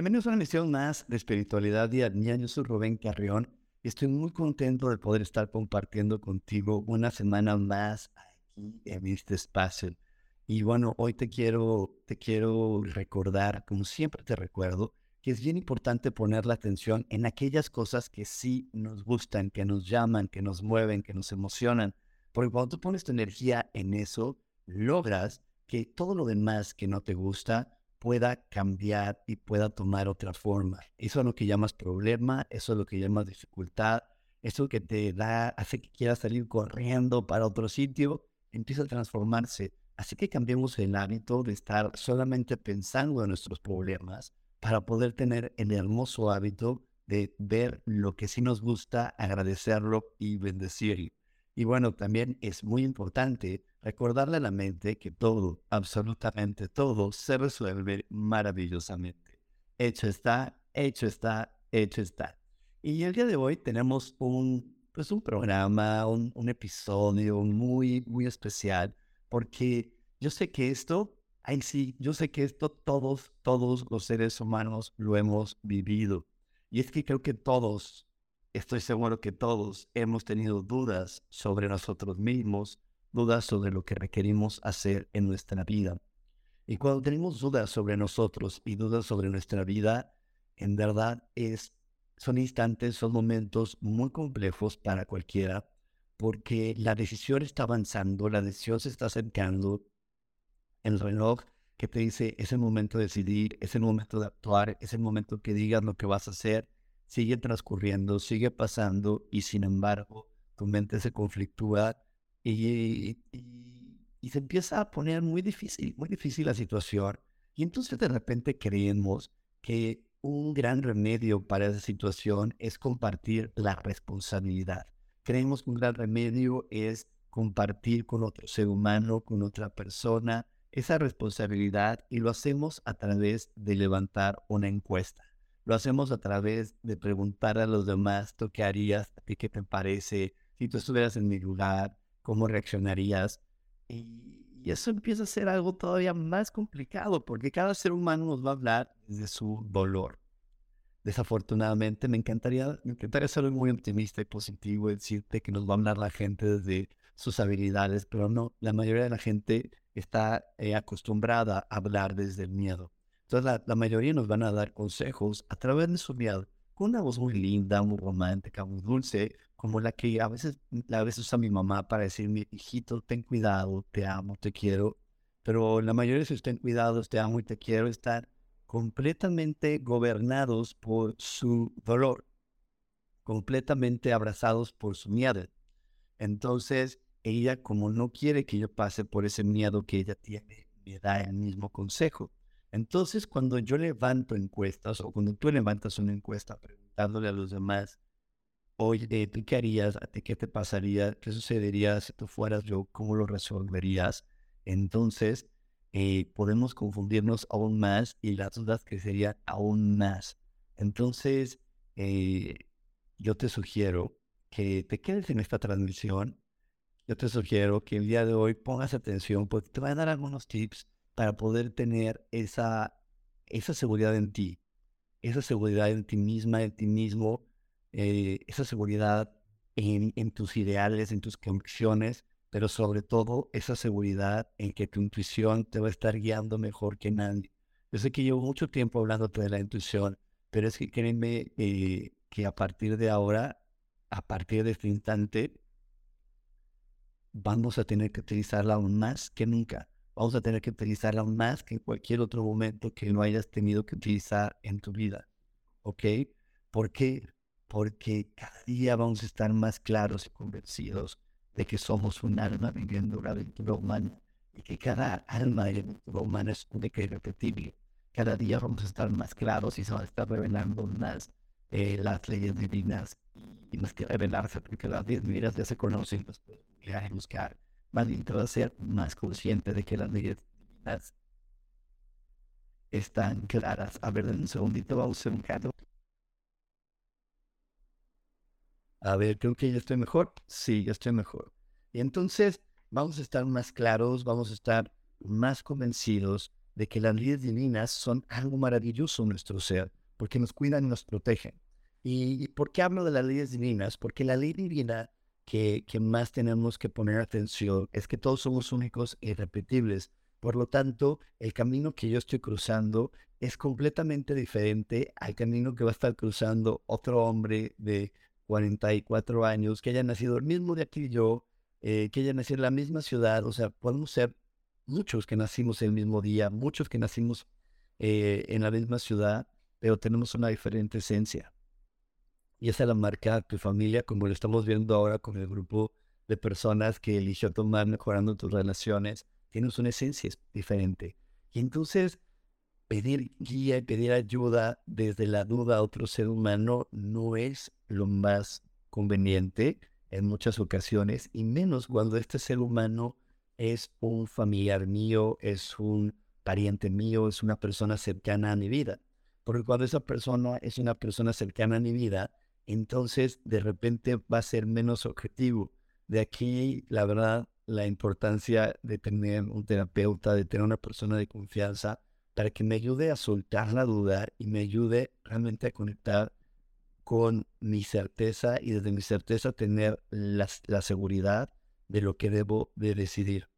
Bienvenidos a una emisión más de Espiritualidad Día a Día. Yo soy Rubén Carrión y estoy muy contento de poder estar compartiendo contigo una semana más aquí en este espacio. Y bueno, hoy te quiero, te quiero recordar, como siempre te recuerdo, que es bien importante poner la atención en aquellas cosas que sí nos gustan, que nos llaman, que nos mueven, que nos emocionan. Porque cuando tú pones tu energía en eso, logras que todo lo demás que no te gusta, pueda cambiar y pueda tomar otra forma. Eso es lo que llamas problema, eso es lo que llamas dificultad, eso que te da, hace que quieras salir corriendo para otro sitio, empieza a transformarse. Así que cambiemos el hábito de estar solamente pensando en nuestros problemas para poder tener el hermoso hábito de ver lo que sí nos gusta, agradecerlo y bendecirlo. Y bueno, también es muy importante recordarle a la mente que todo, absolutamente todo, se resuelve maravillosamente. Hecho está, hecho está, hecho está. Y el día de hoy tenemos un, pues un programa, un, un episodio muy, muy especial, porque yo sé que esto, ay sí, yo sé que esto todos, todos los seres humanos lo hemos vivido. Y es que creo que todos, estoy seguro que todos hemos tenido dudas sobre nosotros mismos, dudas sobre lo que requerimos hacer en nuestra vida. Y cuando tenemos dudas sobre nosotros y dudas sobre nuestra vida, en verdad es, son instantes, son momentos muy complejos para cualquiera, porque la decisión está avanzando, la decisión se está acercando, el reloj que te dice es el momento de decidir, es el momento de actuar, es el momento que digas lo que vas a hacer, sigue transcurriendo, sigue pasando y sin embargo tu mente se conflictúa y, y, se empieza a poner muy difícil, muy difícil la situación. Y entonces de repente creemos que un gran remedio para esa situación es compartir la responsabilidad. Creemos que un gran remedio es compartir con otro ser humano, con otra persona, esa responsabilidad y lo hacemos a través de levantar una encuesta. Lo hacemos a través de preguntar a los demás, ¿tú qué harías? ¿A ti qué te parece? Si tú estuvieras en mi lugar, cómo reaccionarías. Y, eso empieza a ser algo todavía más complicado porque cada ser humano nos va a hablar de su dolor. Desafortunadamente, me encantaría, me encantaría ser muy optimista y positivo y decirte que nos va a hablar la gente desde sus habilidades, pero no, la mayoría de la gente está eh, acostumbrada a hablar desde el miedo. Entonces, la, mayoría nos van a dar consejos a través de su miedo, con una voz muy linda, muy romántica, muy dulce, como la que a veces, a veces usa mi mamá para decirme, hijito, ten cuidado, te amo, te quiero. Pero la mayoría de sus ten cuidado, te amo y te quiero estar completamente gobernados por su dolor, completamente abrazados por su miedo. Entonces, ella, como no quiere que yo pase por ese miedo que ella tiene, me da el mismo consejo. Entonces, cuando yo levanto encuestas o cuando tú levantas una encuesta preguntándole a los demás, oye, ¿tú qué harías? ¿A ti qué te pasaría? ¿Qué sucedería si tú fueras yo? ¿Cómo lo resolverías? Entonces, eh, podemos confundirnos aún más y las dudas crecerían aún más. Entonces, eh, yo te sugiero que te quedes en esta transmisión. Yo te sugiero que el día de hoy pongas atención porque te voy a dar algunos tips para poder tener esa, esa seguridad en ti, esa seguridad en ti misma, en ti mismo, eh, esa seguridad en, tus ideales, en tus convicciones, pero sobre todo esa seguridad en que tu intuición te va a estar guiando mejor que nadie. Yo sé que llevo mucho tiempo hablándote de la intuición, pero es que créeme eh, que a partir de ahora, a partir de este instante, vamos a tener que utilizarla aún más que nunca. Vamos a tener que utilizarla más que en cualquier otro momento que no hayas tenido que utilizar en tu vida. ¿Ok? ¿Por qué? Porque cada día vamos a estar más claros y convencidos de que somos un alma viviendo una aventura humana y que cada alma y aventura humana es única y repetible. Cada día vamos a estar más claros y se van a estar revelando más eh, las leyes divinas y más que revelarse porque las leyes divinas ya se conocen, las a buscar. A ser más consciente de que las leyes divinas están claras. A ver, un segundito vamos a un caso. A ver, creo que ya estoy mejor. Sí, ya estoy mejor. Y entonces vamos a estar más claros, vamos a estar más convencidos de que las leyes divinas son algo maravilloso en nuestro ser, porque nos cuidan y nos protegen. ¿Y por qué hablo de las leyes divinas? Porque la ley divina que, más tenemos que poner atención es que todos somos únicos e irrepetibles. Por lo tanto, el camino que yo estoy cruzando es completamente diferente al camino que va a estar cruzando otro hombre de 44 años, que haya nacido el mismo día que yo, eh, que haya nacido en la misma ciudad. O sea, podemos ser muchos que nacimos el mismo día, muchos que nacimos eh, en la misma ciudad, pero tenemos una diferente esencia. Y esa la marca tu familia, como lo estamos viendo ahora con el grupo de personas que eligió tomar mejorando tus relaciones. Tienes una esencia diferente. Y entonces pedir guía y pedir ayuda desde la duda a otro ser humano no es lo más conveniente en muchas ocasiones, y menos cuando este ser humano es un familiar mío, es un pariente mío, es una persona cercana a mi vida. Porque cuando esa persona es una persona cercana a mi vida, entonces de repente va a ser menos objetivo. De aquí, la verdad, la importancia de tener un terapeuta, de tener una persona de confianza, para que me ayude a soltar la duda y me ayude realmente a conectar con mi certeza y desde mi certeza tener la, seguridad de lo que debo de decidir.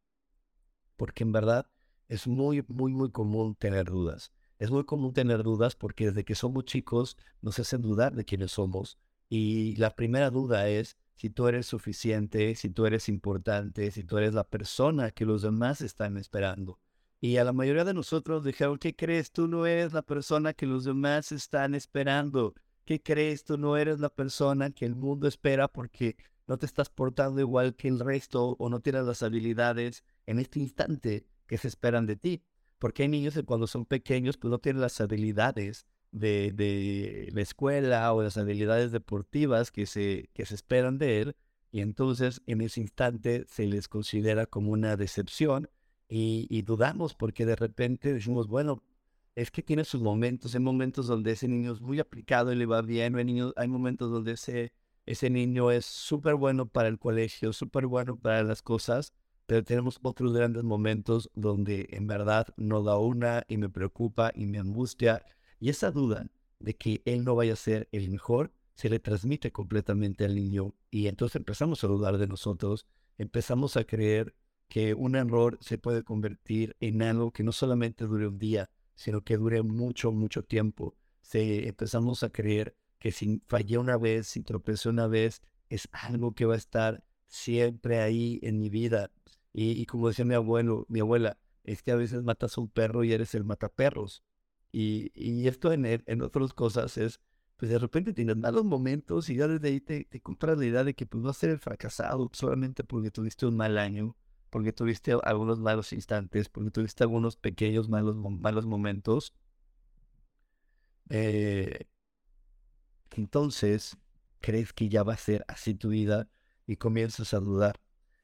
Porque en verdad es muy, muy, muy común tener dudas. Es muy común tener dudas porque desde que somos chicos nos hacen dudar de quiénes somos. Y la primera duda es si tú eres suficiente, si tú eres importante, si tú eres la persona que los demás están esperando. Y a la mayoría de nosotros dijeron, ¿qué crees? Tú no eres la persona que los demás están esperando. ¿Qué crees? Tú no eres la persona que el mundo espera porque no te estás portando igual que el resto o no tienes las habilidades en este instante que se esperan de ti. Porque hay niños que cuando son pequeños pues no tienen las habilidades de, de la escuela o las habilidades deportivas que se, que se esperan de él y entonces en ese instante se les considera como una decepción y, dudamos porque de repente decimos, bueno, es que tiene sus momentos, hay momentos donde ese niño es muy aplicado y le va bien, hay, niños, hay momentos donde ese, ese niño es súper bueno para el colegio, súper bueno para las cosas, pero tenemos otros grandes momentos donde en verdad no da una y me preocupa y me angustia. Y esa duda de que él no vaya a ser el mejor se le transmite completamente al niño y entonces empezamos a dudar de nosotros, empezamos a creer que un error se puede convertir en algo que no solamente dure un día, sino que dure mucho, mucho tiempo. Se, empezamos a creer que si fallé una vez, si tropecé una vez, es algo que va a estar siempre ahí en mi vida. Y, como decía mi abuelo, mi abuela, es que a veces matas a un perro y eres el mataperros. Y, esto en, en otras cosas es, pues de repente tienes malos momentos y ya desde ahí te, te compras la idea de que pues vas a ser el fracasado solamente porque tuviste un mal año porque tuviste algunos malos instantes, porque tuviste algunos pequeños malos, malos momentos. Eh, entonces, crees que ya va a ser así tu vida y comienzas a dudar.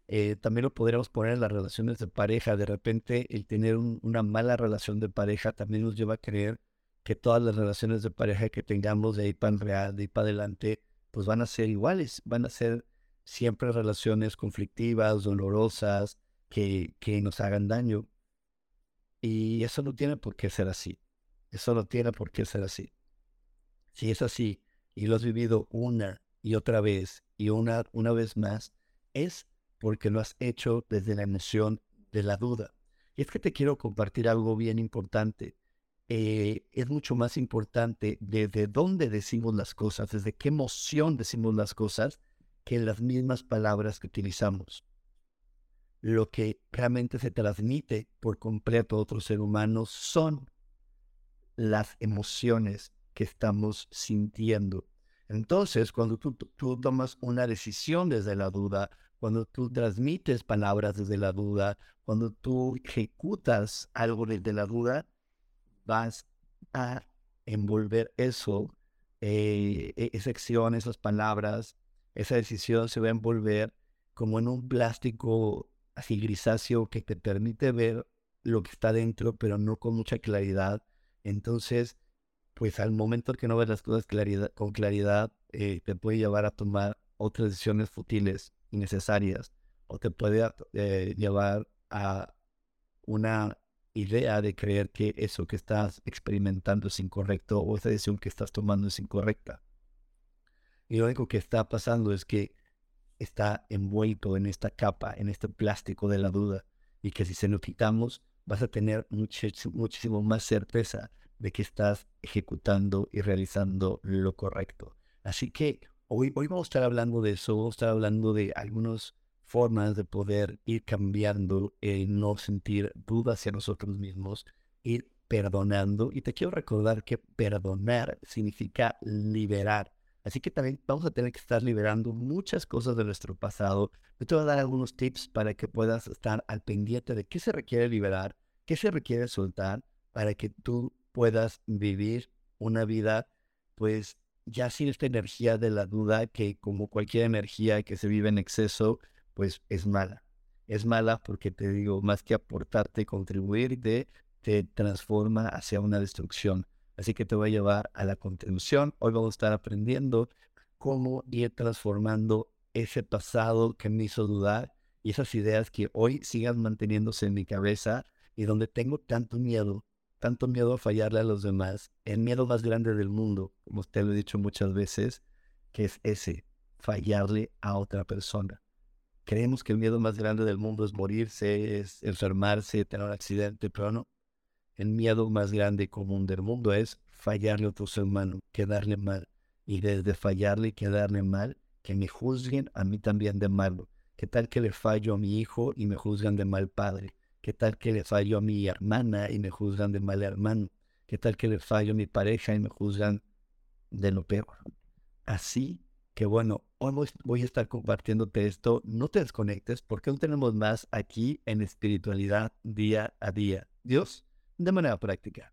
Eh, también lo podríamos poner en las relaciones de pareja. De repente, el tener una mala relación de pareja también nos lleva a creer que todas las relaciones de pareja que tengamos de ahí para real, de ahí para adelante, pues van a ser iguales, van a ser siempre relaciones conflictivas, dolorosas, que, que nos hagan daño. Y eso no tiene por qué ser así. Eso no tiene por qué ser así. Si es así y lo has vivido una y otra vez y una, una vez más, es porque lo has hecho desde la emoción de la duda. Y es que te quiero compartir algo bien importante. Eh, es mucho más importante desde dónde decimos las cosas, desde qué emoción decimos las cosas, que las mismas palabras que utilizamos. lo que realmente se transmite por completo a otro ser humano son las emociones que estamos sintiendo. Entonces, cuando tú, tú, tomas una decisión desde la duda, cuando tú transmites palabras desde la duda, cuando tú ejecutas algo desde la duda, vas a envolver eso, eh, e, esa acción, esas palabras, esa decisión se va a envolver como en un plástico así grisáceo que te permite ver lo que está dentro, pero no con mucha claridad. Entonces, pues al momento que no ves las cosas con claridad, eh, te puede llevar a tomar otras decisiones futiles, innecesarias, o te puede eh, llevar a una idea de creer que eso que estás experimentando es incorrecto o esa decisión que estás tomando es incorrecta. Y lo único que está pasando es que está envuelto en esta capa, en este plástico de la duda, y que si se lo quitamos, vas a tener muchísimo más certeza de que estás ejecutando y realizando lo correcto. Así que hoy, hoy vamos a estar hablando de eso, vamos a estar hablando de algunas formas de poder ir cambiando, y no sentir dudas hacia nosotros mismos, ir perdonando. Y te quiero recordar que perdonar significa liberar. Así que también vamos a tener que estar liberando muchas cosas de nuestro pasado. Yo te voy a dar algunos tips para que puedas estar al pendiente de qué se requiere liberar, qué se requiere soltar, para que tú puedas vivir una vida, pues ya sin esta energía de la duda, que como cualquier energía que se vive en exceso, pues es mala. Es mala porque te digo, más que aportarte, contribuirte, te transforma hacia una destrucción. Así que te voy a llevar a la contribución. Hoy vamos a estar aprendiendo cómo ir transformando ese pasado que me hizo dudar y esas ideas que hoy sigan manteniéndose en mi cabeza y donde tengo tanto miedo, tanto miedo a fallarle a los demás, el miedo más grande del mundo, como usted lo he dicho muchas veces, que es ese, fallarle a otra persona. Creemos que el miedo más grande del mundo es morirse, es enfermarse, tener un accidente, pero no. El miedo más grande común del mundo es fallarle a otro ser humano, quedarle mal. Y desde fallarle y quedarle mal, que me juzguen a mí también de malo. ¿Qué tal que le fallo a mi hijo y me juzgan de mal padre? ¿Qué tal que le fallo a mi hermana y me juzgan de mal hermano? ¿Qué tal que le fallo a mi pareja y me juzgan de lo peor? Así que bueno, hoy voy a estar compartiéndote esto. No te desconectes porque aún tenemos más aquí en espiritualidad día a día. Dios, de manera práctica.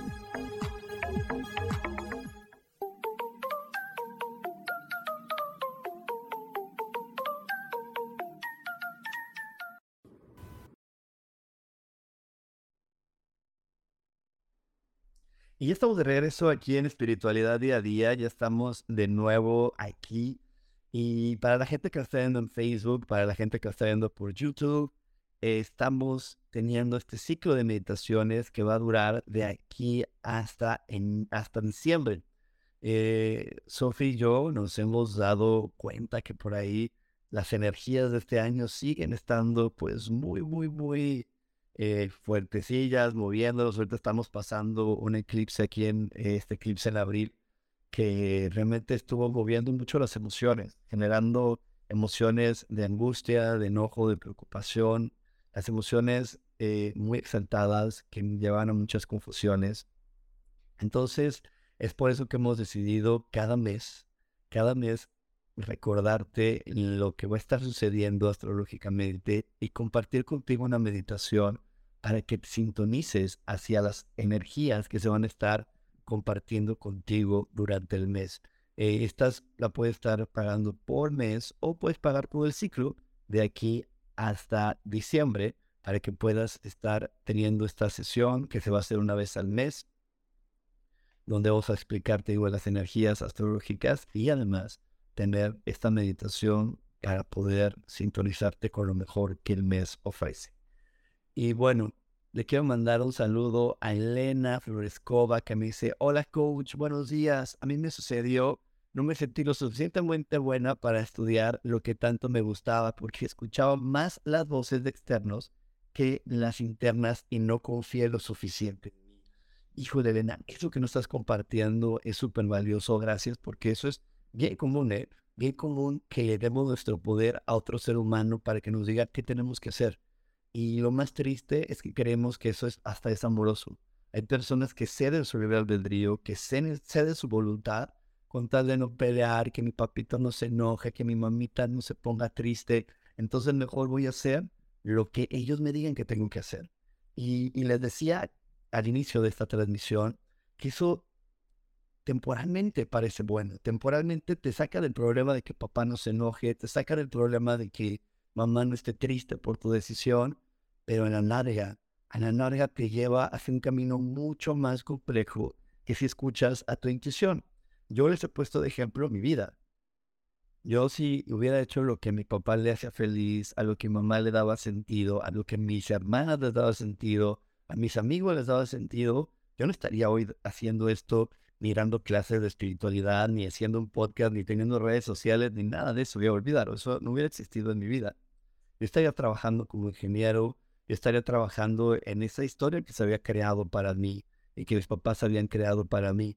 Y ya estamos de regreso aquí en Espiritualidad Día a Día, ya estamos de nuevo aquí. Y para la gente que está viendo en Facebook, para la gente que está viendo por YouTube, estamos teniendo este ciclo de meditaciones que va a durar de aquí hasta, en, hasta diciembre. Eh, Sophie y yo nos hemos dado cuenta que por ahí las energías de este año siguen estando pues muy, muy, muy eh, fuertecillas, moviéndolos. Ahorita estamos pasando un eclipse aquí en este eclipse en abril que realmente estuvo moviendo mucho las emociones, generando emociones de angustia, de enojo, de preocupación, las emociones eh, muy exaltadas que llevan a muchas confusiones. Entonces, es por eso que hemos decidido cada mes, cada mes recordarte lo que va a estar sucediendo astrológicamente y compartir contigo una meditación para que te sintonices hacia las energías que se van a estar compartiendo contigo durante el mes. Eh, estas la puedes estar pagando por mes o puedes pagar todo el ciclo de aquí hasta diciembre para que puedas estar teniendo esta sesión que se va a hacer una vez al mes, donde vamos a explicarte igual las energías astrológicas y además tener esta meditación para poder sintonizarte con lo mejor que el mes ofrece. Y bueno, le quiero mandar un saludo a Elena Florescova que me dice, hola coach, buenos días. A mí me sucedió, no me sentí lo suficientemente buena para estudiar lo que tanto me gustaba porque escuchaba más las voces de externos que las internas y no confié lo suficiente. Hijo de Elena, eso que nos estás compartiendo es súper valioso, gracias, porque eso es bien común, ¿eh? Bien común que le demos nuestro poder a otro ser humano para que nos diga qué tenemos que hacer. Y lo más triste es que creemos que eso es hasta es amoroso. Hay personas que ceden su libre albedrío, que ceden su voluntad con tal de no pelear, que mi papito no se enoje, que mi mamita no se ponga triste. Entonces mejor voy a hacer lo que ellos me digan que tengo que hacer. Y, y les decía al inicio de esta transmisión que eso temporalmente parece bueno. Temporalmente te saca del problema de que papá no se enoje, te saca del problema de que mamá no esté triste por tu decisión, pero en la larga, en la larga te lleva hacia un camino mucho más complejo que si escuchas a tu intuición. Yo les he puesto de ejemplo mi vida. Yo si hubiera hecho lo que a mi papá le hacía feliz, a lo que mi mamá le daba sentido, a lo que mis hermanas les daba sentido, a mis amigos les daba sentido, yo no estaría hoy haciendo esto, mirando clases de espiritualidad, ni haciendo un podcast, ni teniendo redes sociales, ni nada de eso. Voy a olvidar, eso no hubiera existido en mi vida. Yo estaría trabajando como ingeniero, yo estaría trabajando en esa historia que se había creado para mí y que mis papás habían creado para mí.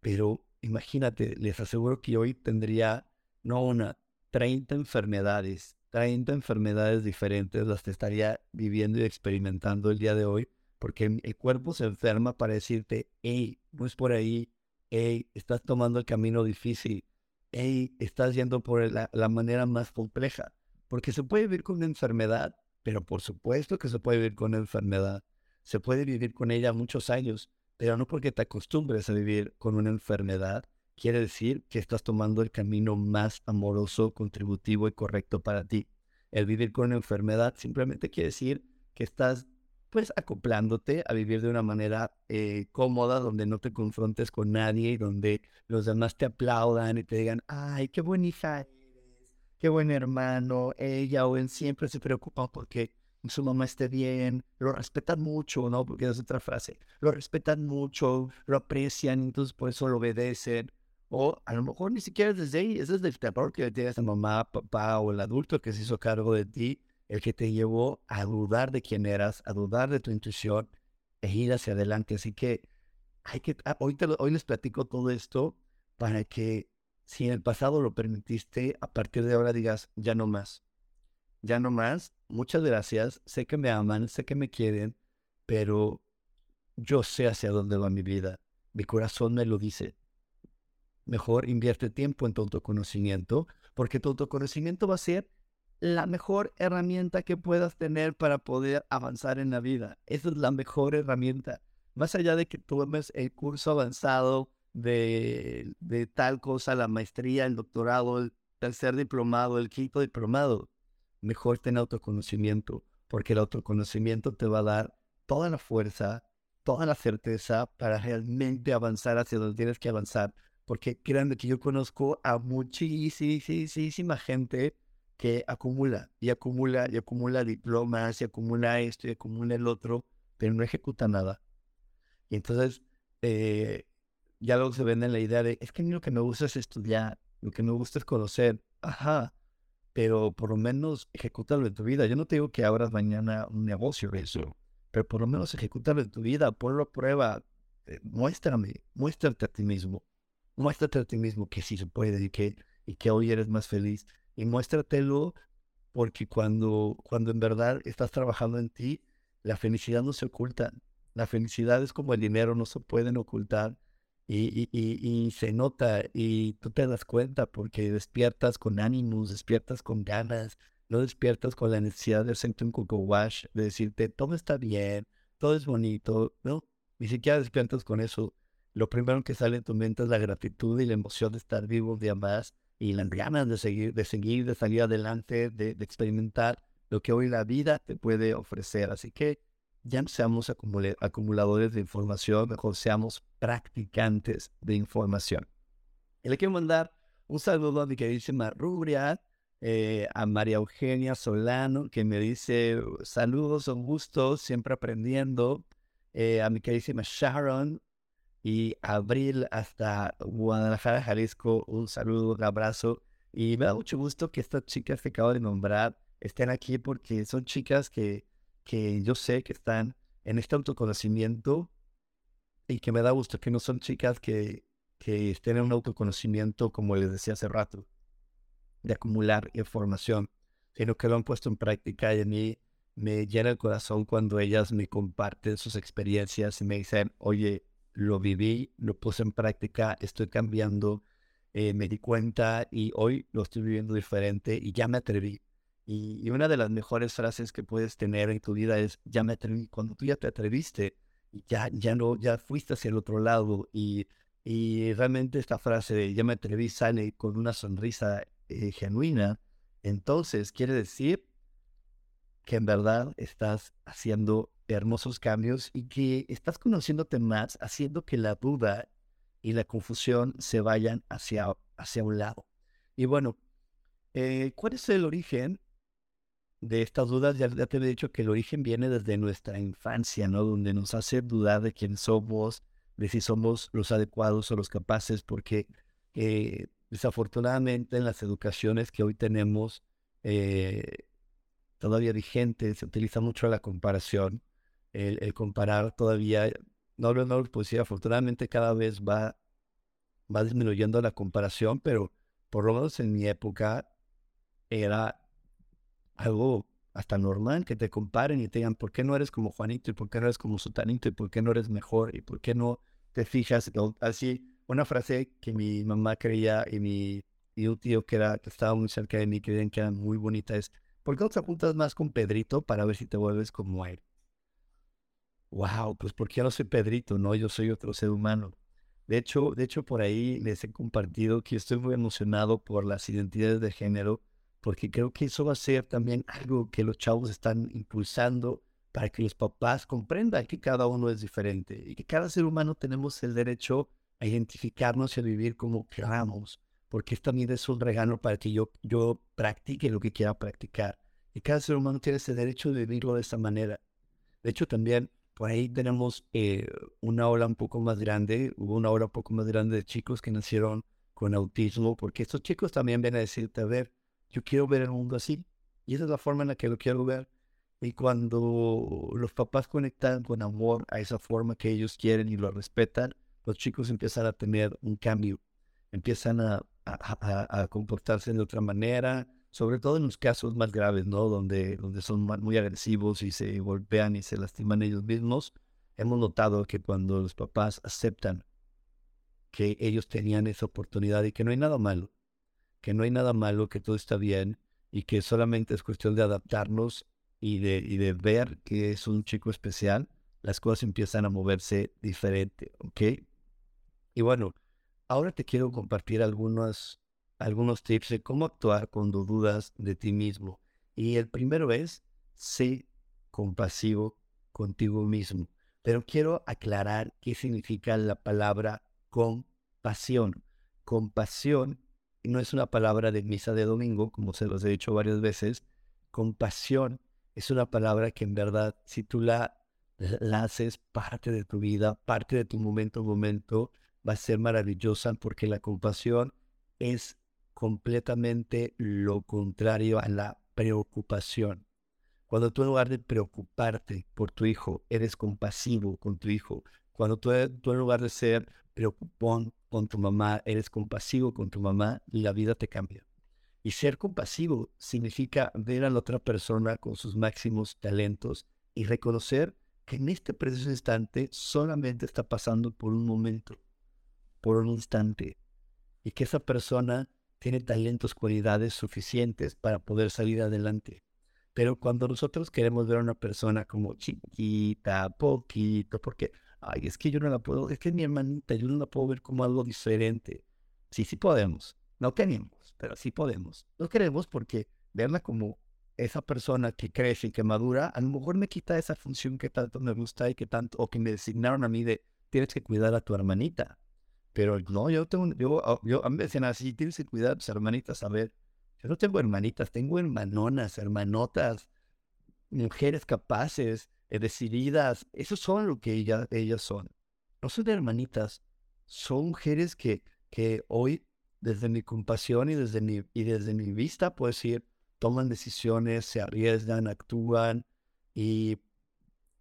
Pero imagínate, les aseguro que hoy tendría no una, 30 enfermedades, 30 enfermedades diferentes las que estaría viviendo y experimentando el día de hoy, porque el cuerpo se enferma para decirte, hey, no es por ahí, hey, estás tomando el camino difícil, hey, estás yendo por la, la manera más compleja. Porque se puede vivir con una enfermedad, pero por supuesto que se puede vivir con una enfermedad. Se puede vivir con ella muchos años, pero no porque te acostumbres a vivir con una enfermedad, quiere decir que estás tomando el camino más amoroso, contributivo y correcto para ti. El vivir con una enfermedad simplemente quiere decir que estás pues acoplándote a vivir de una manera eh, cómoda, donde no te confrontes con nadie y donde los demás te aplaudan y te digan, ay, qué buena hija qué buen hermano, ella o él siempre se preocupa porque su mamá esté bien, lo respetan mucho, ¿no? Porque es otra frase, lo respetan mucho, lo aprecian, entonces por eso lo obedecen. O a lo mejor ni siquiera desde ahí, es desde el terror que tienes a mamá, papá o el adulto que se hizo cargo de ti, el que te llevó a dudar de quién eras, a dudar de tu intuición e ir hacia adelante. Así que hay que, ah, hoy, les platico todo esto para que si en el pasado lo permitiste, a partir de ahora digas, ya no más. Ya no más. Muchas gracias. Sé que me aman, sé que me quieren, pero yo sé hacia dónde va mi vida. Mi corazón me lo dice. Mejor invierte tiempo en tu autoconocimiento, porque tu autoconocimiento va a ser la mejor herramienta que puedas tener para poder avanzar en la vida. Esa es la mejor herramienta. Más allá de que tomes el curso avanzado de, de tal cosa, la maestría, el doctorado, el tercer diplomado, el quinto diplomado, mejor ten autoconocimiento, porque el autoconocimiento te va a dar toda la fuerza, toda la certeza para realmente avanzar hacia donde tienes que avanzar. Porque créanme que yo conozco a muchísima gente que acumula y acumula y acumula diplomas y acumula esto y acumula el otro, pero no ejecuta nada. Y entonces eh, ya luego se vende la idea de, es que a mí lo que me gusta es estudiar, lo que me gusta es conocer. Ajá, pero por lo menos ejecútalo en tu vida. Yo no te digo que abras mañana un negocio de eso, pero por lo menos ejecútalo en tu vida, ponlo a prueba, eh, muéstrame, muéstrate a ti mismo, muéstrate a ti mismo que sí se puede y que, y que hoy eres más feliz y muéstratelo porque cuando, cuando en verdad estás trabajando en ti, la felicidad no se oculta. La felicidad es como el dinero, no se pueden ocultar y, y, y, se nota y tú te das cuenta porque despiertas con ánimos, despiertas con ganas, no despiertas con la necesidad de hacerte un coco wash, de decirte todo está bien, todo es bonito, ¿no? Ni siquiera despiertas con eso. Lo primero que sale en tu mente es la gratitud y la emoción de estar vivo un día más y las ganas de seguir, de seguir, de salir adelante, de, experimentar lo que hoy la vida te puede ofrecer. Así que ya no seamos acumuladores de información, mejor seamos practicantes de información. Y le quiero mandar un saludo a mi queridísima Rubria, eh, a María Eugenia Solano, que me dice saludos, son gustos, siempre aprendiendo. Eh, a mi queridísima Sharon, y Abril hasta Guadalajara, Jalisco. Un saludo, un abrazo. Y me da mucho gusto que estas chicas que acabo de nombrar estén aquí porque son chicas que, que yo sé que están en este autoconocimiento y que me da gusto que no son chicas que, que estén en un autoconocimiento, como les decía hace rato, de acumular información, sino que lo han puesto en práctica y a mí me llena el corazón cuando ellas me comparten sus experiencias y me dicen, oye, lo viví, lo puse en práctica, estoy cambiando, eh, me di cuenta y hoy lo estoy viviendo diferente y ya me atreví. Y, una de las mejores frases que puedes tener en tu vida es, ya me atreví. Cuando tú ya te atreviste, ya, ya no, ya fuiste hacia el otro lado y, y realmente esta frase de ya me atreví sale con una sonrisa eh, genuina, entonces quiere decir que en verdad estás haciendo hermosos cambios y que estás conociéndote más, haciendo que la duda y la confusión se vayan hacia, hacia un lado. Y bueno, eh, ¿cuál es el origen de estas dudas? Ya, te he dicho que el origen viene desde nuestra infancia, ¿no? Donde nos hace dudar de quién somos, de si somos los adecuados o los capaces, porque eh, desafortunadamente en las educaciones que hoy tenemos, eh, todavía vigente, se utiliza mucho la comparación el, comparar todavía, no, no lo pues afortunadamente cada vez va, va disminuyendo la comparación, pero por lo menos en mi época era algo hasta normal que te comparen y te digan, ¿por qué no eres como Juanito? ¿Y por qué no eres como Sutanito? ¿Y por qué no eres mejor? ¿Y por qué no te fijas? Así, una frase que mi mamá creía y mi y un tío que, era, que estaba muy cerca de mí creían que era muy bonita es, ¿por qué no te apuntas más con Pedrito para ver si te vuelves como él? Wow, pues porque yo no soy Pedrito, no, yo soy otro ser humano. De hecho, de hecho, por ahí les he compartido que estoy muy emocionado por las identidades de género, porque creo que eso va a ser también algo que los chavos están impulsando para que los papás comprendan que cada uno es diferente y que cada ser humano tenemos el derecho a identificarnos y a vivir como queramos, porque también es un regalo para que yo, yo practique lo que quiera practicar. Y cada ser humano tiene ese derecho de vivirlo de esa manera. De hecho, también por ahí tenemos eh, una ola un poco más grande, hubo una ola un poco más grande de chicos que nacieron con autismo, porque estos chicos también vienen a decirte, a ver, yo quiero ver el mundo así, y esa es la forma en la que lo quiero ver. Y cuando los papás conectan con amor a esa forma que ellos quieren y lo respetan, los chicos empiezan a tener un cambio, empiezan a, comportarse de otra manera, sobre todo en los casos más graves, ¿no? Donde, donde son muy agresivos y se golpean y se lastiman ellos mismos, hemos notado que cuando los papás aceptan que ellos tenían esa oportunidad y que no hay nada malo, que no hay nada malo, que todo está bien, y que solamente es cuestión de adaptarnos y de, y de ver que es un chico especial, las cosas empiezan a moverse diferente, ¿ok? Y bueno, ahora te quiero compartir algunos, algunos tips de cómo actuar cuando dudas de ti mismo. Y el primero es, sé compasivo contigo mismo. Pero quiero aclarar qué significa la palabra compasión. Compasión no es una palabra de misa de domingo, como se los he dicho varias veces. Compasión es una palabra que en verdad, si tú la, la haces parte de tu vida, parte de tu momento a momento, va a ser maravillosa porque la compasión es completamente lo contrario a la preocupación. Cuando tú en lugar de preocuparte por tu hijo, eres compasivo con tu hijo. Cuando tú, tú en lugar de ser preocupón con tu mamá, eres compasivo con tu mamá, la vida te cambia. Y ser compasivo significa ver a la otra persona con sus máximos talentos y reconocer que en este preciso instante solamente está pasando por un momento, por un instante, y que esa persona tiene talentos, cualidades suficientes para poder salir adelante. Pero cuando nosotros queremos ver a una persona como chiquita, poquito, porque, ay, es que yo no la puedo, es que mi hermanita, yo no la puedo ver como algo diferente. Sí, sí podemos. No queremos, pero sí podemos. No queremos porque verla como esa persona que crece y que madura, a lo mejor me quita esa función que tanto me gusta y que tanto, o que me designaron a mí de tienes que cuidar a tu hermanita. Pero no, yo tengo, yo, ah, yo, a mí me decían así, tienes que cuidar tus hermanitas. A ver, yo no tengo hermanitas, tengo hermanonas, hermanotas, mujeres capaces, eh, decididas. Eso son lo que ellas, ellas son. No son hermanitas, son mujeres que, que hoy desde mi compasión y desde mi, y desde mi vista, puedo decir, toman decisiones, se arriesgan, actúan y,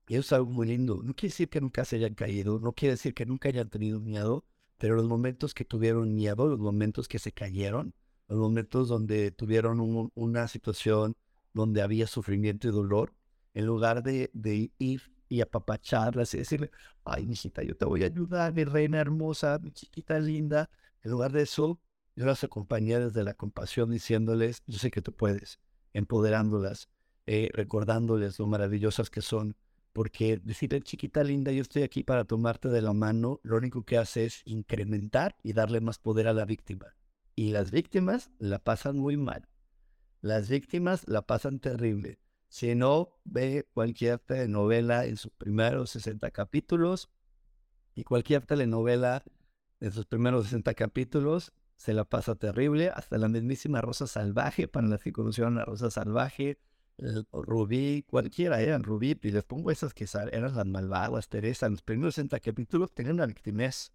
eso es algo muy lindo. No quiere decir que nunca se hayan caído, no quiere decir que nunca hayan tenido miedo, pero los momentos que tuvieron miedo, los momentos que se cayeron, los momentos donde tuvieron una situación donde había sufrimiento y dolor, en lugar de, ir y apapacharlas y decirle, ay, hijita, yo te voy a ayudar, mi reina hermosa, mi chiquita linda, en lugar de eso, yo las acompañé desde la compasión diciéndoles, yo sé que tú puedes, empoderándolas, eh, recordándoles lo maravillosas que son, porque decirle, chiquita linda, yo estoy aquí para tomarte de la mano, lo único que hace es incrementar y darle más poder a la víctima. Y las víctimas la pasan muy mal. Las víctimas la pasan terrible. Si no, ve cualquier telenovela en sus primeros 60 capítulos y cualquier telenovela en sus primeros 60 capítulos se la pasa terrible, hasta la mismísima Rosa Salvaje, para las que conocieron a Rosa Salvaje, Rubí, cualquiera eran Rubí, y les pongo esas que eran las malvadas, Teresa, en los primeros 60 capítulos tenían una victimez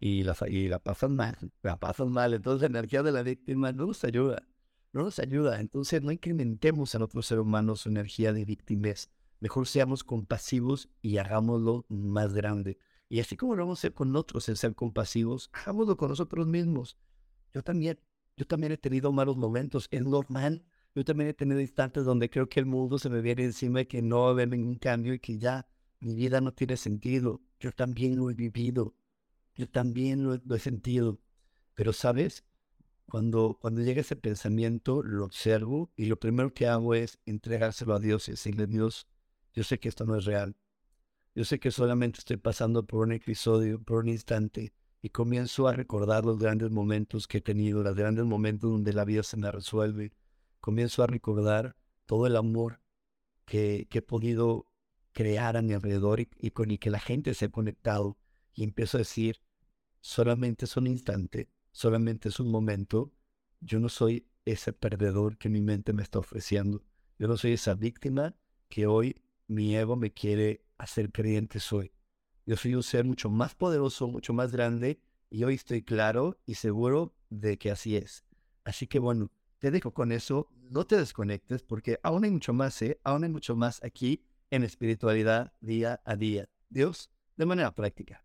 y la, y la pasan mal, la pasan mal, entonces la energía de la víctima no nos ayuda, no nos ayuda, entonces no incrementemos a otro ser humano su energía de victimez, mejor seamos compasivos y hagámoslo más grande. Y así como lo vamos a hacer con otros en ser compasivos, hagámoslo con nosotros mismos. Yo también, yo también he tenido malos momentos, es normal. Yo también he tenido instantes donde creo que el mundo se me viene encima y que no va ningún cambio y que ya mi vida no tiene sentido. Yo también lo he vivido. Yo también lo, he sentido. Pero, ¿sabes? Cuando, cuando llega ese pensamiento, lo observo y lo primero que hago es entregárselo a Dios y decirle, Dios, yo sé que esto no es real yo sé que solamente estoy pasando por un episodio, por un instante, y comienzo a recordar los grandes momentos que he tenido, los grandes momentos donde la vida se me resuelve. Comienzo a recordar todo el amor que, he podido crear a mi alrededor y, con el que la gente se ha conectado. Y empiezo a decir, solamente es un instante, solamente es un momento. Yo no soy ese perdedor que mi mente me está ofreciendo. Yo no soy esa víctima que hoy mi ego me quiere hacer creyente soy. Yo soy un ser mucho más poderoso, mucho más grande, y hoy estoy claro y seguro de que así es. Así que bueno, te dejo con eso, no te desconectes porque aún hay mucho más, ¿eh? Aún hay mucho más aquí en espiritualidad día a día. Dios, de manera práctica.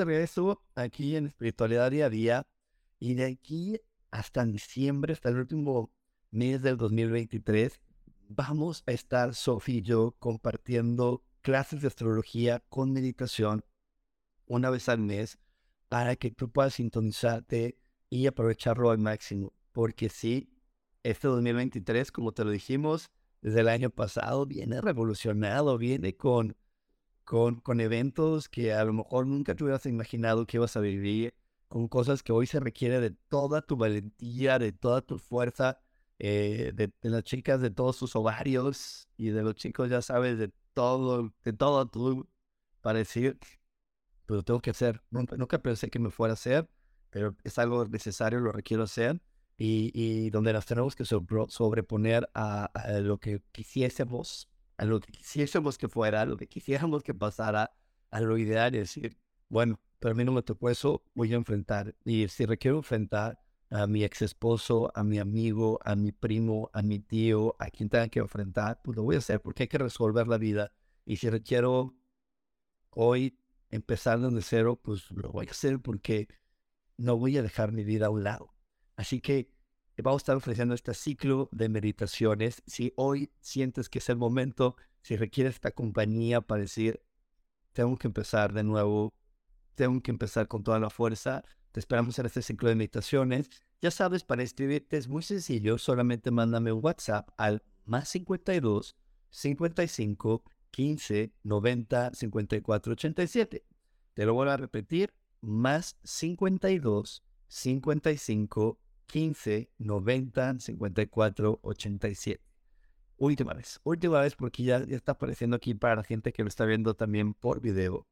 De regreso aquí en Espiritualidad Día a Día. Y de aquí hasta diciembre, hasta el último mes del 2023, vamos a estar Sofía y yo compartiendo clases de astrología con meditación una vez al mes para que tú puedas sintonizarte y aprovecharlo al máximo. Porque sí, este 2023, como te lo dijimos desde el año pasado, viene revolucionado, viene con con, con eventos que a lo mejor nunca te hubieras imaginado que ibas a vivir, con cosas que hoy se requiere de toda tu valentía, de toda tu fuerza, eh, de, las chicas de todos sus ovarios y de los chicos, ya sabes, de todo, de todo tú, para decir, pues lo tengo que hacer. Nunca, pensé que me fuera a hacer, pero es algo necesario, lo requiero hacer. Y, y donde nos tenemos que sobreponer a, a lo que quisiésemos a lo que quisiéramos que fuera, a lo que quisiéramos que pasara, a lo ideal y decir, bueno, pero a mí no me tocó eso, voy a enfrentar. Y si requiero enfrentar a mi ex esposo, a mi amigo, a mi primo, a mi tío, a quien tenga que enfrentar, pues lo voy a hacer porque hay que resolver la vida. Y si requiero hoy empezar desde cero, pues lo voy a hacer porque no voy a dejar mi vida a un lado. Así que vamos a estar ofreciendo este ciclo de meditaciones. Si hoy sientes que es el momento, si requieres esta compañía para decir, tengo que empezar de nuevo, tengo que empezar con toda la fuerza, te esperamos en este ciclo de meditaciones. Ya sabes, para escribirte es muy sencillo, solamente mándame un WhatsApp al más 52 55 15 90 54 87. Te lo voy a repetir, más 52 55 15 90 54 87. Última vez, última vez porque ya, está apareciendo aquí para la gente que lo está viendo también por video.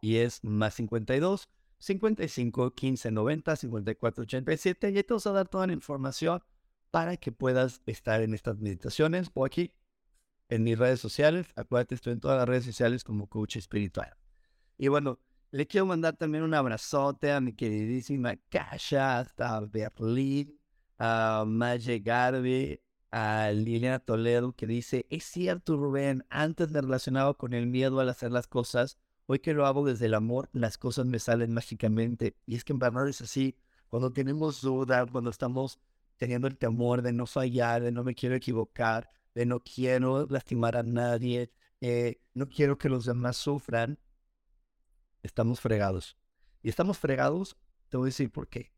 Y es más 52 55 15 90 54 87. Y te vamos a dar toda la información para que puedas estar en estas meditaciones o aquí en mis redes sociales. Acuérdate, estoy en todas las redes sociales como coach espiritual. Y bueno, le quiero mandar también un abrazote a mi queridísima Kasha hasta Berlín, a Maye Garvey, a Liliana Toledo que dice, es cierto Rubén, antes me relacionaba con el miedo al hacer las cosas, hoy que lo hago desde el amor, las cosas me salen mágicamente. Y es que en verdad es así, cuando tenemos duda, cuando estamos teniendo el temor de no fallar, de no me quiero equivocar, de no quiero lastimar a nadie, eh, no quiero que los demás sufran, estamos fregados. Y estamos fregados, te voy a decir por qué.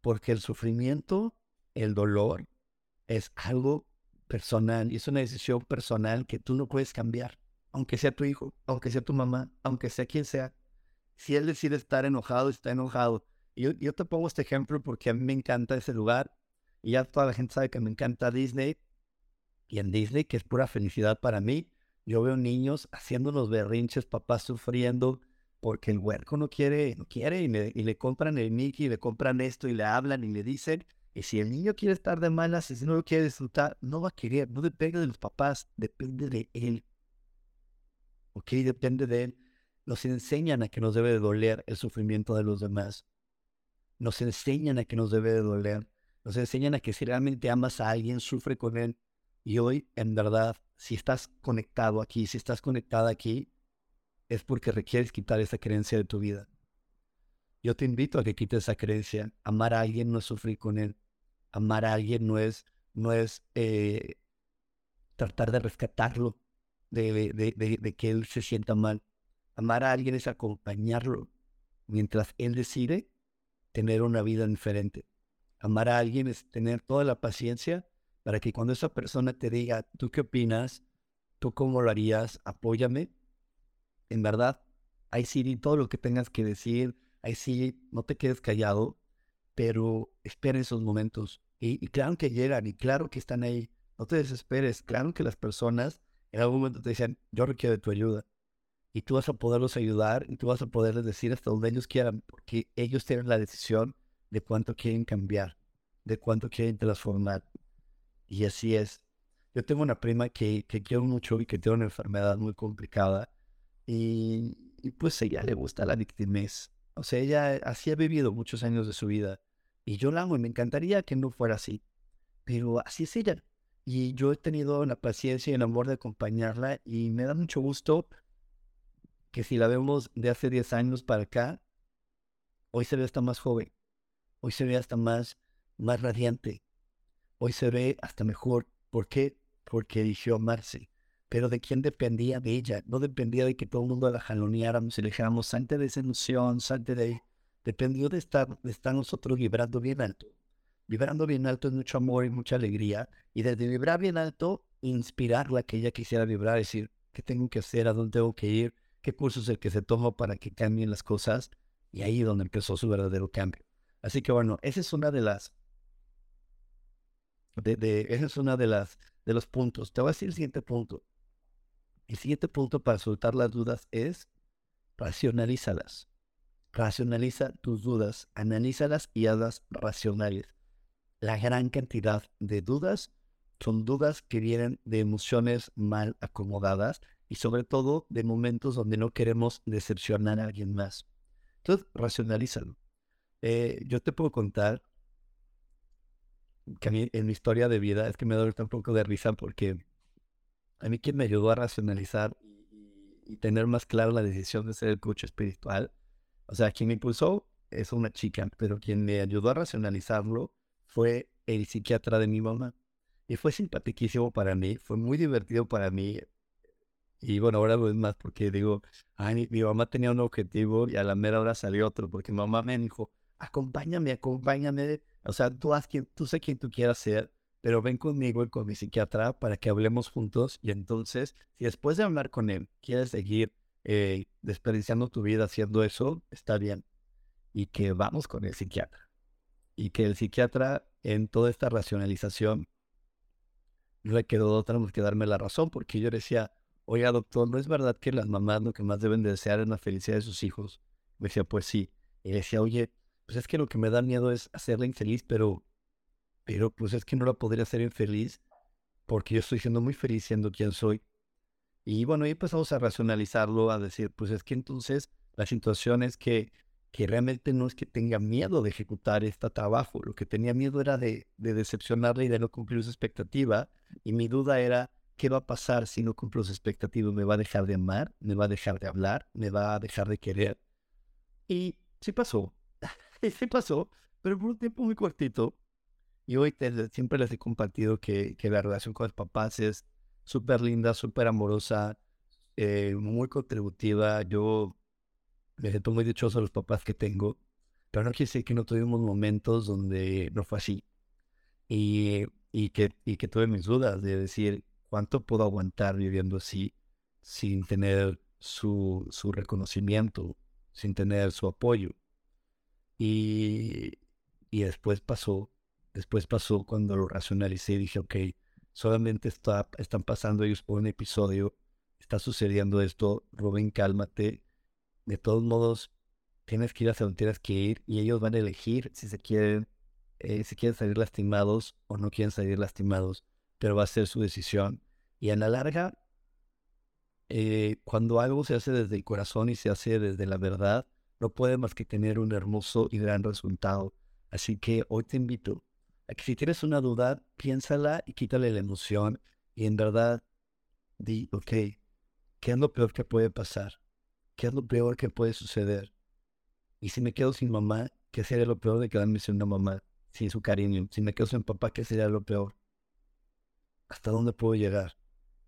Porque el sufrimiento el dolor es algo personal y es una decisión personal que tú no puedes cambiar, aunque sea tu hijo, aunque sea tu mamá, aunque sea quien sea. Si él decide estar enojado, está enojado. Yo, yo te pongo este ejemplo porque a mí me encanta ese lugar y ya toda la gente sabe que me encanta Disney. Y en Disney, que es pura felicidad para mí, yo veo niños haciendo los berrinches, papás sufriendo porque el huerco no quiere, no quiere y, le compran el Mickey, y le compran esto y le hablan y le dicen. Y si el niño quiere estar de malas y si no lo quiere disfrutar, no va a querer, no depende de los papás, depende de él. ¿Ok? Depende de él. Nos enseñan a que nos debe de doler el sufrimiento de los demás. Nos enseñan a que nos debe de doler. Nos enseñan a que si realmente amas a alguien, sufre con él. Y hoy, en verdad, si estás conectado aquí, si estás conectada aquí, es porque requieres quitar esa creencia de tu vida. Yo te invito a que quites esa creencia. Amar a alguien no es sufrir con él. Amar a alguien no es, no es eh, tratar de rescatarlo, de, de, que él se sienta mal. Amar a alguien es acompañarlo mientras él decide tener una vida diferente. Amar a alguien es tener toda la paciencia para que cuando esa persona te diga, ¿tú qué opinas? ¿Tú cómo lo harías? Apóyame en verdad, ahí sí todo lo que tengas que decir, ahí sí no te quedes callado, pero espera esos momentos. Y, claro que llegan, y claro que están ahí. No te desesperes. Claro que las personas en algún momento te dicen, yo requiero de tu ayuda. Y tú vas a poderlos ayudar y tú vas a poderles decir hasta donde ellos quieran, porque ellos tienen la decisión de cuánto quieren cambiar, de cuánto quieren transformar. Y así es. Yo tengo una prima que, que quiero mucho y que tiene una enfermedad muy complicada y, pues ella le gusta la victimez. O sea, ella así ha vivido muchos años de su vida. Y yo la amo y me encantaría que no fuera así. Pero así es ella. Y yo he tenido la paciencia y el amor de acompañarla y me da mucho gusto que si la vemos de hace 10 años para acá, hoy se ve hasta más joven, hoy se ve hasta más, más radiante, hoy se ve hasta mejor. ¿Por qué? Porque eligió amarse, pero de quién dependía de ella, no dependía de que todo el mundo la jaloneáramos y le dijéramos, salte de esa emoción, salte de. Dependió de estar, de estar nosotros vibrando bien alto. Vibrando bien alto es mucho amor y mucha alegría. Y desde vibrar bien alto, inspirarla que ella quisiera vibrar, decir, ¿qué tengo que hacer? ¿A dónde tengo que ir? ¿Qué curso es el que se toma para que cambien las cosas? Y ahí es donde empezó su verdadero cambio. Así que bueno, esa es una de las, de, de, esa es una de las, de los puntos. Te voy a decir el siguiente punto. El siguiente punto para soltar las dudas es racionalízalas. Racionaliza tus dudas, analízalas y hazlas racionales. La gran cantidad de dudas son dudas que vienen de emociones mal acomodadas y sobre todo de momentos donde no queremos decepcionar a alguien más. Entonces, racionalízalo. Eh, yo te puedo contar que a mí en mi historia de vida es que me da un poco de risa porque a mí quien me ayudó a racionalizar y, tener más clara la decisión de ser el coach espiritual, o sea, quien me impulsó es una chica, pero quien me ayudó a racionalizarlo fue el psiquiatra de mi mamá. Y fue simpaticísimo para mí, fue muy divertido para mí. Y bueno, ahora lo es más porque digo, ay, mi, mamá tenía un objetivo y a la mera hora salió otro, porque mi mamá me dijo, acompáñame, acompáñame. O sea, tú, haz quien, tú sé quién tú quieras ser, pero ven conmigo y con mi psiquiatra para que hablemos juntos y entonces, si después de hablar con él quieres seguir eh, desperdiciando tu vida haciendo eso, está bien. Y que vamos con el psiquiatra. Y que el psiquiatra en toda esta racionalización no le quedó otra más que darme la razón, porque yo decía, oiga doctor, ¿no es verdad que las mamás lo que más deben desear es la felicidad de sus hijos? Me decía, pues sí. Y decía, oye, pues es que lo que me da miedo es hacerla infeliz, pero pero pues es que no la podría hacer infeliz porque yo estoy siendo muy feliz siendo quien soy. Y bueno, ahí empezamos a racionalizarlo, a decir, pues es que entonces la situación es que, que realmente no es que tenga miedo de ejecutar este trabajo, lo que tenía miedo era de, de decepcionarle y de no cumplir su expectativa. Y mi duda era, ¿qué va a pasar si no cumplo su expectativa? ¿Me va a dejar de amar? ¿Me va a dejar de hablar? ¿Me va a dejar de querer? Y sí pasó, y sí pasó, pero por un tiempo muy cortito, y hoy siempre les he compartido que, que, la relación con los papás es súper linda, súper amorosa, eh, muy contributiva. Yo me siento muy dichoso a los papás que tengo, pero no quiere decir que no tuvimos momentos donde no fue así. y, y, que, y que tuve mis dudas de decir, ¿cuánto puedo aguantar viviendo así sin tener su, su reconocimiento, sin tener su apoyo? Y, y después pasó, después pasó cuando lo racionalicé y dije, ok, solamente está, están pasando ellos por un episodio, está sucediendo esto, Rubén, cálmate. De todos modos, tienes que ir hacia donde tienes que ir y ellos van a elegir si se quieren, eh, si quieren salir lastimados o no quieren salir lastimados, pero va a ser su decisión. Y a la larga, eh, cuando algo se hace desde el corazón y se hace desde la verdad, no puede más que tener un hermoso y gran resultado. Así que hoy te invito si tienes una duda, piénsala y quítale la emoción y en verdad di, ok, ¿qué es lo peor que puede pasar? ¿Qué es lo peor que puede suceder? Y si me quedo sin mamá, ¿qué sería lo peor de quedarme sin una mamá? Sin su cariño. Si me quedo sin papá, ¿qué sería lo peor? ¿Hasta dónde puedo llegar?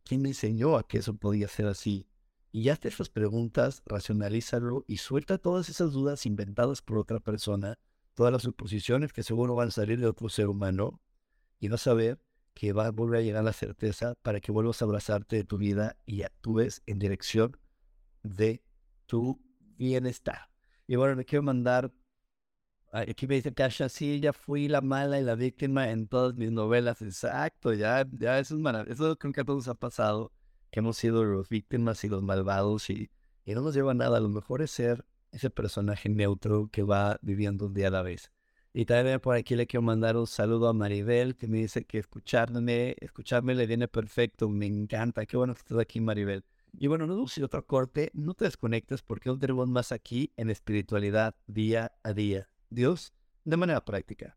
¿Quién me enseñó a que eso podía ser así? Y ya estas preguntas, racionalízalo y suelta todas esas dudas inventadas por otra persona todas las suposiciones que seguro van a salir de otro ser humano y no saber que va a volver a llegar la certeza para que vuelvas a abrazarte de tu vida y actúes en dirección de tu bienestar. Y bueno, me quiero mandar, aquí me dice Kasha, sí, ya fui la mala y la víctima en todas mis novelas, exacto, ya, ya eso es maravilloso, eso creo que a todos ha pasado, que hemos sido los víctimas y los malvados y, y no nos lleva a nada, a lo mejor es ser ese personaje neutro que va viviendo un día a la vez. Y también por aquí le quiero mandar un saludo a Maribel, que me dice que escucharme, escucharme le viene perfecto, me encanta, qué bueno que estás aquí Maribel. Y bueno, no si otro corte, no te desconectes porque aún tenemos más aquí en espiritualidad día a día. Dios, de manera práctica.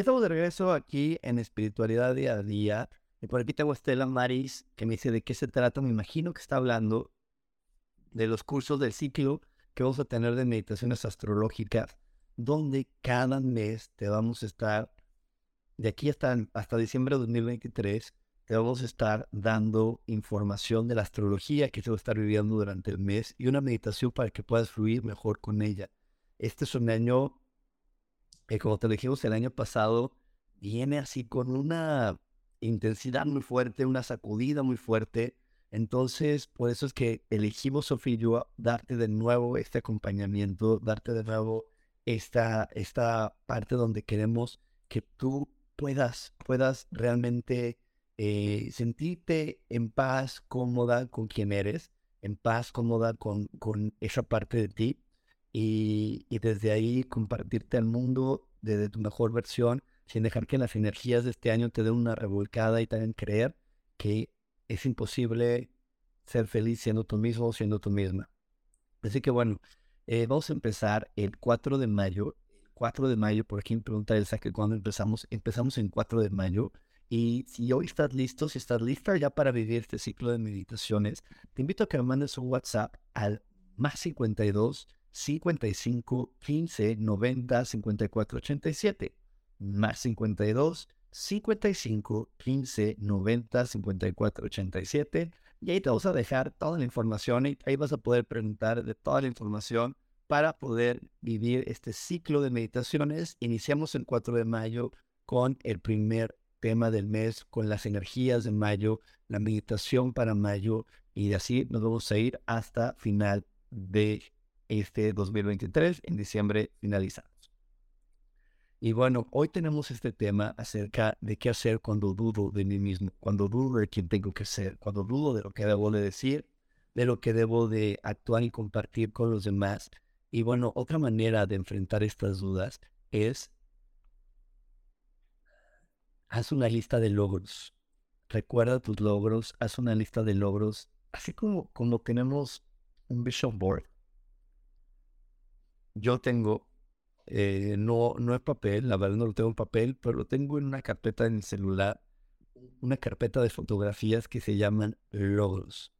Estamos de regreso aquí en Espiritualidad Día a Día. Y por aquí tengo a Estela Maris, que me dice de qué se trata. Me imagino que está hablando de los cursos del ciclo que vamos a tener de meditaciones astrológicas, donde cada mes te vamos a estar, de aquí hasta, hasta diciembre de 2023, te vamos a estar dando información de la astrología que se va a estar viviendo durante el mes y una meditación para que puedas fluir mejor con ella. Este es un año como te dijimos el año pasado, viene así con una intensidad muy fuerte, una sacudida muy fuerte. Entonces, por eso es que elegimos, Sofía y darte de nuevo este acompañamiento, darte de nuevo esta, esta parte donde queremos que tú puedas, puedas realmente eh, sentirte en paz, cómoda con quien eres, en paz, cómoda con, con esa parte de ti y, desde ahí compartirte al mundo desde tu mejor versión, sin dejar que las energías de este año te den una revolcada y también creer que es imposible ser feliz siendo tú mismo o siendo tú misma. Así que bueno, eh, vamos a empezar el 4 de mayo. 4 de mayo, por aquí me pregunta Elsa que cuando empezamos, empezamos en 4 de mayo. Y si hoy estás listo, si estás lista ya para vivir este ciclo de meditaciones, te invito a que me mandes un WhatsApp al más 52 55 15 90 54 87. Más 52 55 15 90 54 87. Y ahí te vamos a dejar toda la información y ahí vas a poder preguntar de toda la información para poder vivir este ciclo de meditaciones. Iniciamos el 4 de mayo con el primer tema del mes, con las energías de mayo, la meditación para mayo y así nos vamos a ir hasta final de este 2023. En diciembre finalizamos. Y bueno, hoy tenemos este tema acerca de qué hacer cuando dudo de mí mismo, cuando dudo de quién tengo que ser, cuando dudo de lo que debo de decir, de lo que debo de actuar y compartir con los demás. Y bueno, otra manera de enfrentar estas dudas es haz una lista de logros. Recuerda tus logros, haz una lista de logros, así como cuando tenemos un vision board. Yo tengo eh, no, no es papel, la verdad no lo tengo en papel, pero lo tengo en una carpeta en el celular, una carpeta de fotografías que se llaman logros.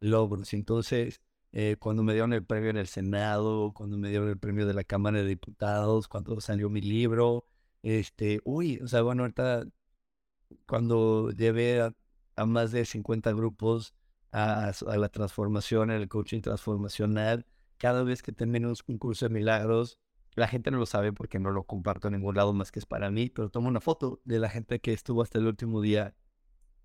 Logros. Entonces, eh, cuando me dieron el premio en el Senado, cuando me dieron el premio de la Cámara de Diputados, cuando salió mi libro, este, uy, o sea, bueno, ahorita cuando llevé a, más de 50 grupos a, la transformación, el coaching transformacional, cada vez que tenemos un curso de milagros, la gente no lo sabe porque no lo comparto en ningún lado más que es para mí, pero tomo una foto de la gente que estuvo hasta el último día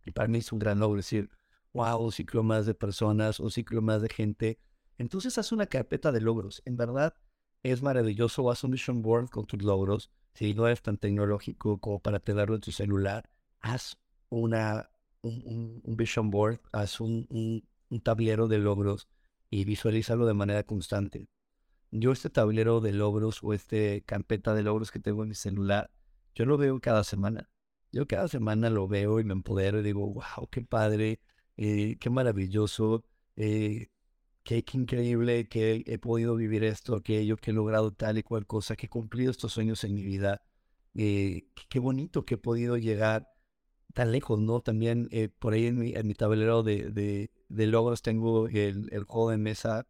y para mí es un gran logro decir, wow, un ciclo más de personas, un ciclo más de gente. Entonces haz una carpeta de logros. En verdad es maravilloso. Haz un vision board con tus logros. Si no es tan tecnológico como para tenerlo en tu celular, haz una, un, vision board, haz un tablero de logros y visualízalo de manera constante yo este tablero de logros o este carpeta de logros que tengo en mi celular, yo lo veo cada semana. Yo cada semana lo veo y me empodero y digo, wow, qué padre, eh, qué maravilloso, eh, qué, increíble que he podido vivir esto, aquello, que he logrado tal y cual cosa, que he cumplido estos sueños en mi vida. Eh, qué bonito que he podido llegar tan lejos, ¿no? También por ahí en mi, tablero de, logros tengo el, el juego de mesa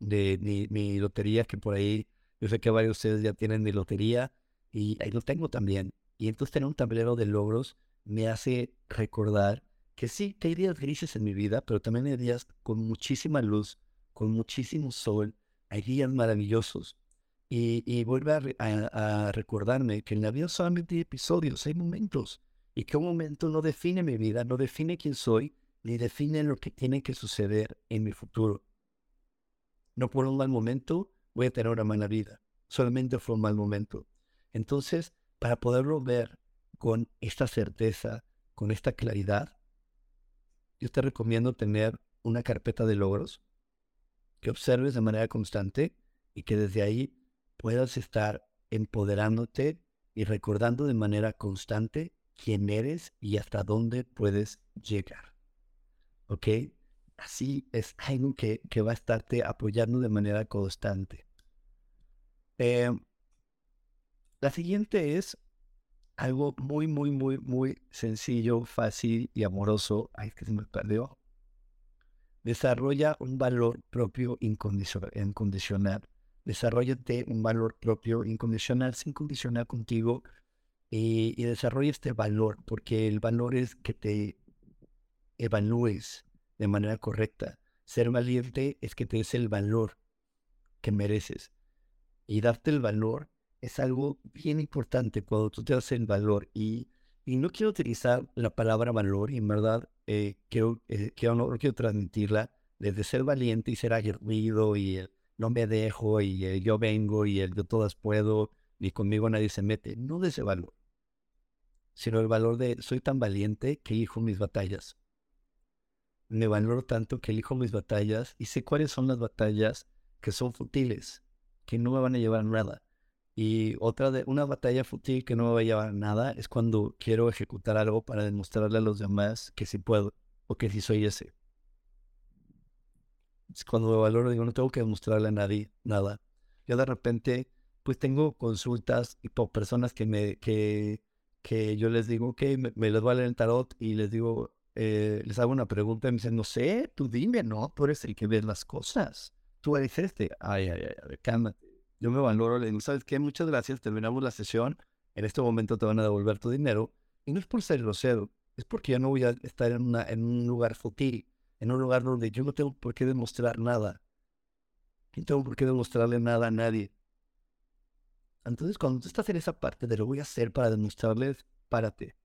de mi, lotería, que por ahí yo sé que varios de ustedes ya tienen mi lotería y ahí lo tengo también. Y entonces tener un tablero de logros me hace recordar que sí, que hay días grises en mi vida, pero también hay días con muchísima luz, con muchísimo sol, hay días maravillosos. Y, y vuelve a, a, recordarme que en la vida solamente hay episodios, hay momentos, y que un momento no define mi vida, no define quién soy, ni define lo que tiene que suceder en mi futuro. No por un mal momento voy a tener una mala vida. Solamente fue un mal momento. Entonces, para poderlo ver con esta certeza, con esta claridad, yo te recomiendo tener una carpeta de logros que observes de manera constante y que desde ahí puedas estar empoderándote y recordando de manera constante quién eres y hasta dónde puedes llegar. ¿Ok? así es algo que, va a estarte apoyando de manera constante. Em, la siguiente es algo muy, muy, muy, muy sencillo, fácil y amoroso. Ay, que se me perdió. Desarrolla un valor propio incondicional. Desarrollate un valor propio incondicional, sin condicionar contigo. Y, y desarrolla este valor, porque el valor es que te evalúes, de manera correcta. Ser valiente es que te des el valor que mereces. Y darte el valor es algo bien importante cuando tú te das el valor. Y, y no quiero utilizar la palabra valor, y en verdad eh, quiero, eh, quiero, quiero transmitirla desde ser valiente y ser aguerrido y no me dejo y yo vengo y el yo todas puedo y conmigo nadie se mete. No de ese valor, sino el valor de soy tan valiente que hijo mis batallas me valoro tanto que elijo mis batallas y sé cuáles son las batallas que son futiles, que no me van a llevar nada. Y otra de una batalla fútil que no me va a llevar nada es cuando quiero ejecutar algo para demostrarle a los demás que sí puedo o que sí soy ese. cuando me valoro, digo, no tengo que demostrarle a nadie nada. Yo de repente, pues tengo consultas y por personas que me, que, que yo les digo, ok, me, me les leer el tarot y les digo, eh, les hago una pregunta y me dicen, no sé, tú dime, no, tú eres el que ves las cosas. Tú eres este. Ay, ay, ay, cálmate. Yo me valoro, le digo, ¿sabes qué? Muchas gracias, terminamos la sesión. En este momento te van a devolver tu dinero. Y no es por ser grosero, es porque ya no voy a estar en, una, en un lugar fútil, en un lugar donde yo no tengo por qué demostrar nada. No tengo por qué demostrarle nada a nadie. Entonces, cuando tú estás en esa parte de lo voy a hacer para demostrarles, párate.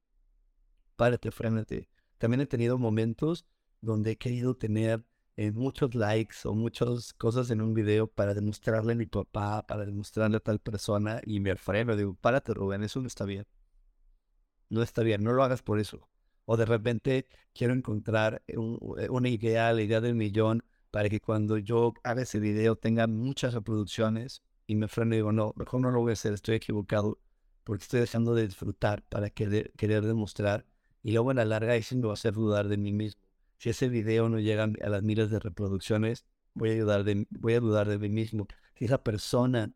Párate, frénate. También he tenido momentos donde he querido tener eh, muchos likes o muchas cosas en un video para demostrarle a mi papá, para demostrarle a tal persona y me freno. Digo, párate, Rubén, eso no está bien. No está bien, no lo hagas por eso. O de repente quiero encontrar eh, una idea, la idea del millón, para que cuando yo haga ese video tenga muchas reproducciones y me freno y digo, no, mejor no lo voy a hacer, estoy equivocado, porque estoy dejando de disfrutar para querer, querer demostrar y luego en la larga eso me va a hacer dudar de mí mismo. Si ese video no llega a las miles de reproducciones, voy a, ayudar voy a dudar de mí mismo. Si esa persona,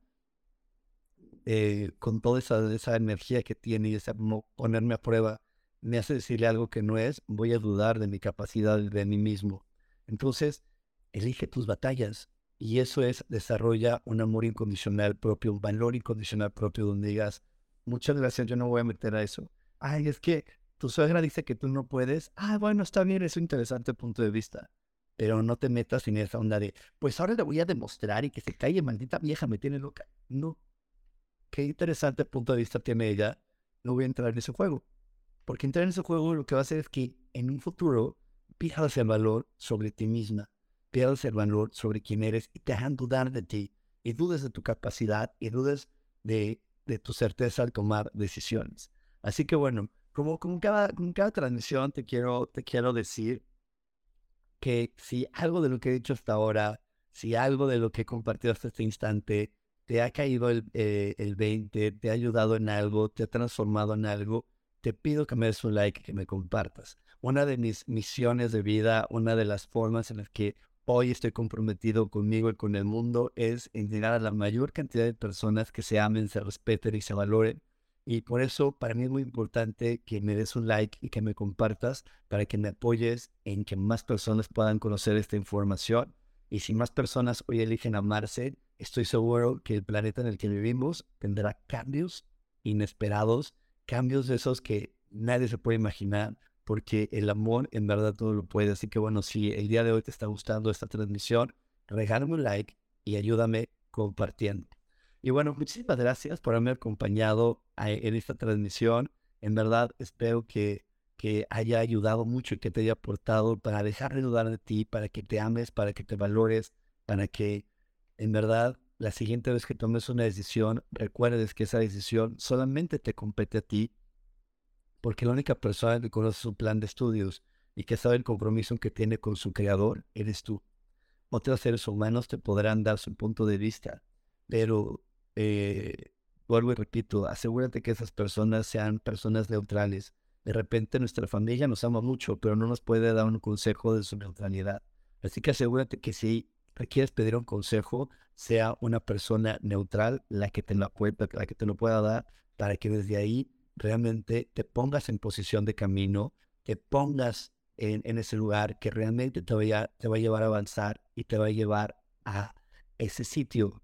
eh, con toda esa, esa energía que tiene y esa ponerme a prueba, me hace decirle algo que no es, voy a dudar de mi capacidad de mí mismo. Entonces, elige tus batallas. Y eso es, desarrolla un amor incondicional propio, un valor incondicional propio, donde digas, muchas gracias, yo no voy a meter a eso. Ay, es que tu suegra dice que tú no puedes, ah, bueno, está bien, es un interesante punto de vista. Pero no te metas en esa onda de, pues ahora le voy a demostrar y que se calle, maldita vieja, me tiene loca. No. Qué interesante punto de vista tiene ella. No voy a entrar en ese juego. Porque entrar en ese juego lo que va a hacer es que en un futuro pierdas el valor sobre ti misma, pierdas el valor sobre quién eres y te hagan dudar de ti y dudes de tu capacidad y dudes de, tu certeza al tomar decisiones. Así que bueno, como con cada, cada transmisión te quiero, te quiero decir que si algo de lo que he dicho hasta ahora, si algo de lo que he compartido hasta este instante te ha caído el, eh, el 20, te ha ayudado en algo, te ha transformado en algo, te pido que me des un like que me compartas. Una de mis misiones de vida, una de las formas en las que hoy estoy comprometido conmigo y con el mundo es en llegar a la mayor cantidad de personas que se amen, se respeten y se valoren y por eso para mí es muy importante que me des un like y que me compartas para que me apoyes en que más personas puedan conocer esta información. Y si más personas hoy eligen amarse, estoy seguro que el planeta en el que vivimos tendrá cambios inesperados, cambios de esos que nadie se puede imaginar, porque el amor en verdad todo lo puede. Así que bueno, si el día de hoy te está gustando esta transmisión, regálame un like y ayúdame compartiendo. Y bueno, muchísimas gracias por haberme acompañado en esta transmisión. En verdad, espero que, que haya ayudado mucho y que te haya aportado para dejar de dudar de ti, para que te ames, para que te valores, para que en verdad la siguiente vez que tomes una decisión, recuerdes que esa decisión solamente te compete a ti, porque la única persona que conoce su plan de estudios y que sabe el compromiso que tiene con su creador, eres tú. Otros seres humanos te podrán dar su punto de vista, pero eh, vuelvo y repito, asegúrate que esas personas sean personas neutrales. De repente nuestra familia nos ama mucho, pero no nos puede dar un consejo de su neutralidad. Así que asegúrate que si requieres pedir un consejo, sea una persona neutral la que te lo, la que te lo pueda dar para que desde ahí realmente te pongas en posición de camino, te pongas en, ese lugar que realmente te va a llevar a avanzar y te va a llevar a ese sitio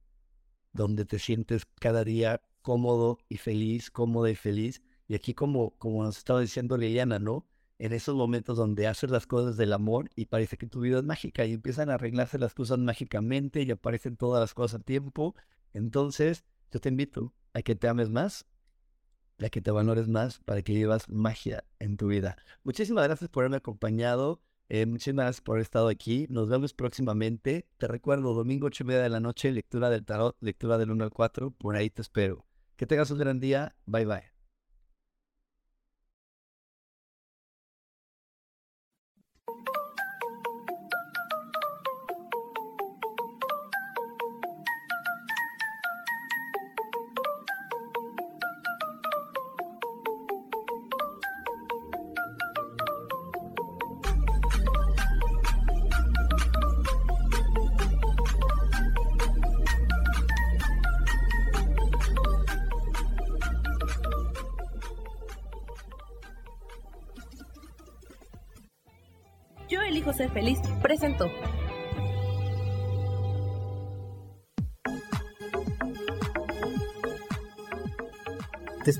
donde te sientes cada día cómodo y feliz, cómodo y feliz. Y aquí como, como nos estaba diciendo Liliana, ¿no? En esos momentos donde haces las cosas del amor y parece que tu vida es mágica y empiezan a arreglarse las cosas mágicamente y aparecen todas las cosas a tiempo. Entonces, yo te invito a que te ames más, a que te valores más para que vivas magia en tu vida. Muchísimas gracias por haberme acompañado. Eh, muchísimas gracias por haber estado aquí. Nos vemos próximamente. Te recuerdo, domingo 8 y media de la noche, lectura del tarot, lectura del 1 al 4. Por ahí te espero. Que tengas un gran día. Bye bye.